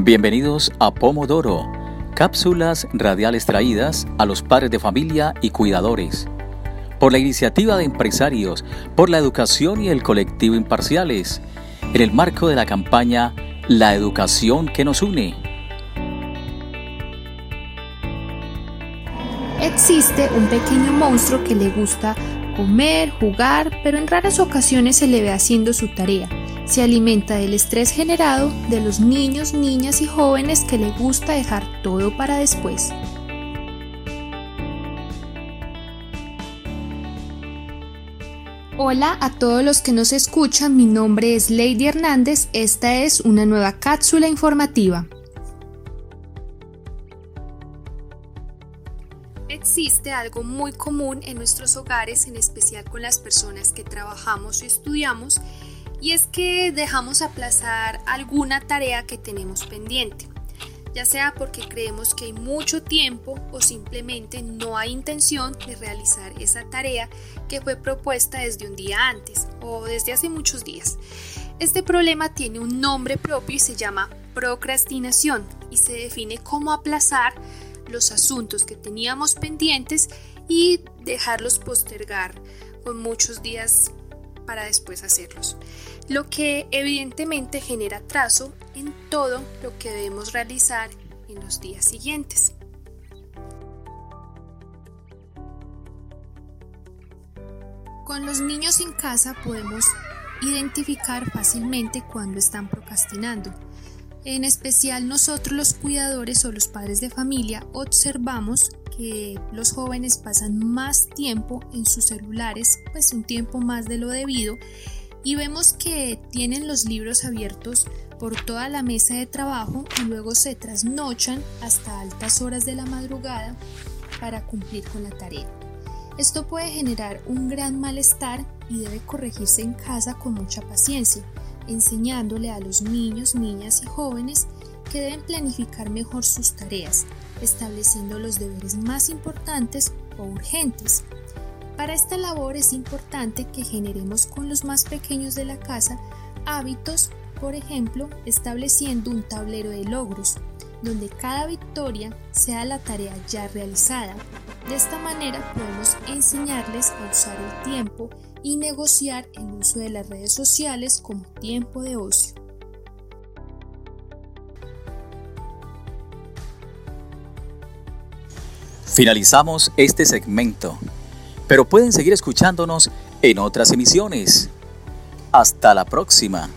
Bienvenidos a Pomodoro, cápsulas radiales traídas a los padres de familia y cuidadores. Por la iniciativa de empresarios, por la educación y el colectivo imparciales, en el marco de la campaña La educación que nos une. Existe un pequeño monstruo que le gusta comer, jugar, pero en raras ocasiones se le ve haciendo su tarea se alimenta del estrés generado de los niños, niñas y jóvenes que le gusta dejar todo para después. Hola a todos los que nos escuchan, mi nombre es Lady Hernández, esta es una nueva cápsula informativa. Existe algo muy común en nuestros hogares, en especial con las personas que trabajamos y estudiamos, y es que dejamos aplazar alguna tarea que tenemos pendiente, ya sea porque creemos que hay mucho tiempo o simplemente no hay intención de realizar esa tarea que fue propuesta desde un día antes o desde hace muchos días. Este problema tiene un nombre propio y se llama procrastinación y se define como aplazar los asuntos que teníamos pendientes y dejarlos postergar con muchos días para después hacerlos, lo que evidentemente genera atraso en todo lo que debemos realizar en los días siguientes. Con los niños en casa podemos identificar fácilmente cuando están procrastinando. En especial nosotros los cuidadores o los padres de familia observamos que los jóvenes pasan más tiempo en sus celulares, pues un tiempo más de lo debido, y vemos que tienen los libros abiertos por toda la mesa de trabajo y luego se trasnochan hasta altas horas de la madrugada para cumplir con la tarea. Esto puede generar un gran malestar y debe corregirse en casa con mucha paciencia, enseñándole a los niños, niñas y jóvenes que deben planificar mejor sus tareas, estableciendo los deberes más importantes o urgentes. Para esta labor es importante que generemos con los más pequeños de la casa hábitos, por ejemplo, estableciendo un tablero de logros, donde cada victoria sea la tarea ya realizada. De esta manera podemos enseñarles a usar el tiempo y negociar el uso de las redes sociales como tiempo de ocio. Finalizamos este segmento, pero pueden seguir escuchándonos en otras emisiones. Hasta la próxima.